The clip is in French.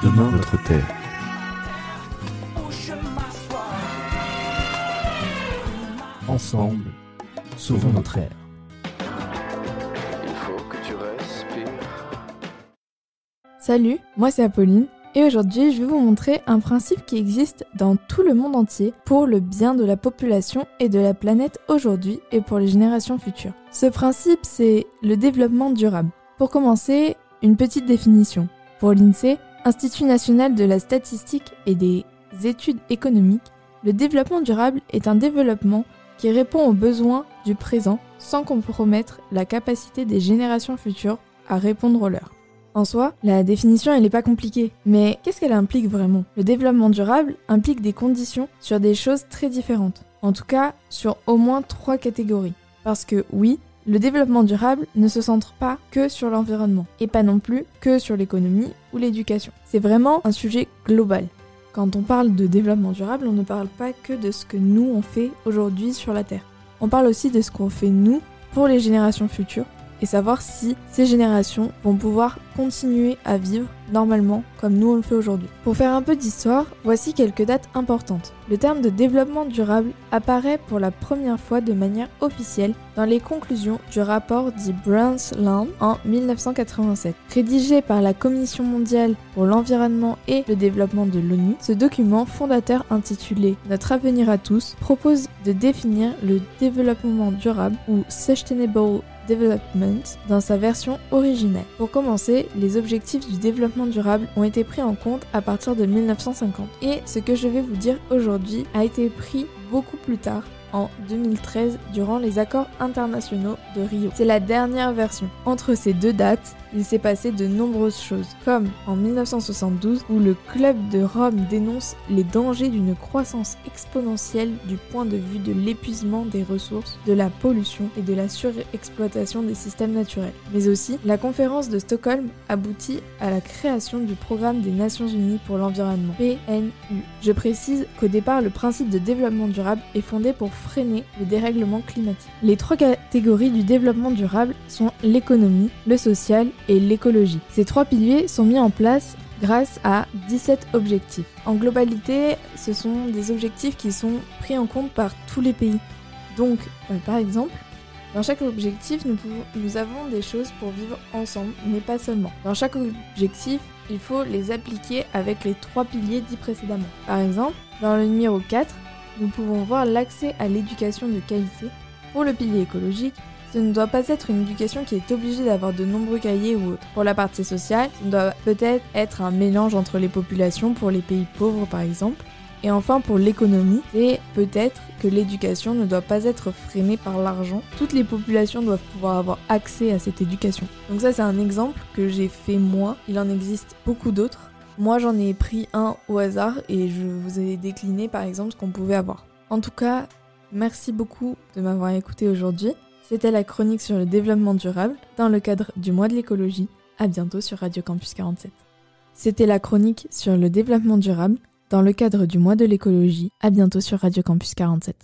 Demain notre terre. Ensemble, sauvons notre ère. Il faut que tu respires. Salut, moi c'est Apolline et aujourd'hui je vais vous montrer un principe qui existe dans tout le monde entier pour le bien de la population et de la planète aujourd'hui et pour les générations futures. Ce principe c'est le développement durable. Pour commencer, une petite définition. Pour l'INSEE, Institut national de la statistique et des études économiques, le développement durable est un développement qui répond aux besoins du présent sans compromettre la capacité des générations futures à répondre aux leurs. En soi, la définition elle n'est pas compliquée, mais qu'est-ce qu'elle implique vraiment? Le développement durable implique des conditions sur des choses très différentes, en tout cas sur au moins trois catégories. Parce que oui, le développement durable ne se centre pas que sur l'environnement, et pas non plus que sur l'économie ou l'éducation. C'est vraiment un sujet global. Quand on parle de développement durable, on ne parle pas que de ce que nous on fait aujourd'hui sur la Terre. On parle aussi de ce qu'on fait nous pour les générations futures et savoir si ces générations vont pouvoir continuer à vivre normalement comme nous on le fait aujourd'hui. Pour faire un peu d'histoire, voici quelques dates importantes. Le terme de développement durable apparaît pour la première fois de manière officielle dans les conclusions du rapport dit Brundtland en 1987. Rédigé par la Commission mondiale pour l'environnement et le développement de l'ONU, ce document fondateur intitulé Notre avenir à tous propose de définir le développement durable ou Sustainable Development dans sa version originelle. Pour commencer, les objectifs du développement durable ont été pris en compte à partir de 1950. Et ce que je vais vous dire aujourd'hui a été pris beaucoup plus tard en 2013 durant les accords internationaux de Rio. C'est la dernière version. Entre ces deux dates, il s'est passé de nombreuses choses, comme en 1972 où le club de Rome dénonce les dangers d'une croissance exponentielle du point de vue de l'épuisement des ressources, de la pollution et de la surexploitation des systèmes naturels. Mais aussi, la conférence de Stockholm aboutit à la création du programme des Nations Unies pour l'environnement, PNU. Je précise qu'au départ, le principe de développement durable est fondé pour freiner le dérèglement climatique. Les trois catégories du développement durable sont l'économie, le social et l'écologie. Ces trois piliers sont mis en place grâce à 17 objectifs. En globalité, ce sont des objectifs qui sont pris en compte par tous les pays. Donc, euh, par exemple, dans chaque objectif, nous, nous avons des choses pour vivre ensemble, mais pas seulement. Dans chaque objectif, il faut les appliquer avec les trois piliers dits précédemment. Par exemple, dans le numéro 4, nous pouvons voir l'accès à l'éducation de qualité. Pour le pilier écologique, ce ne doit pas être une éducation qui est obligée d'avoir de nombreux cahiers ou autres. Pour la partie sociale, ce doit peut-être être un mélange entre les populations pour les pays pauvres par exemple. Et enfin pour l'économie, c'est peut-être que l'éducation ne doit pas être freinée par l'argent. Toutes les populations doivent pouvoir avoir accès à cette éducation. Donc ça c'est un exemple que j'ai fait moi. Il en existe beaucoup d'autres. Moi j'en ai pris un au hasard et je vous ai décliné par exemple ce qu'on pouvait avoir. En tout cas, merci beaucoup de m'avoir écouté aujourd'hui. C'était la chronique sur le développement durable dans le cadre du mois de l'écologie. À bientôt sur Radio Campus 47. C'était la chronique sur le développement durable dans le cadre du mois de l'écologie. À bientôt sur Radio Campus 47.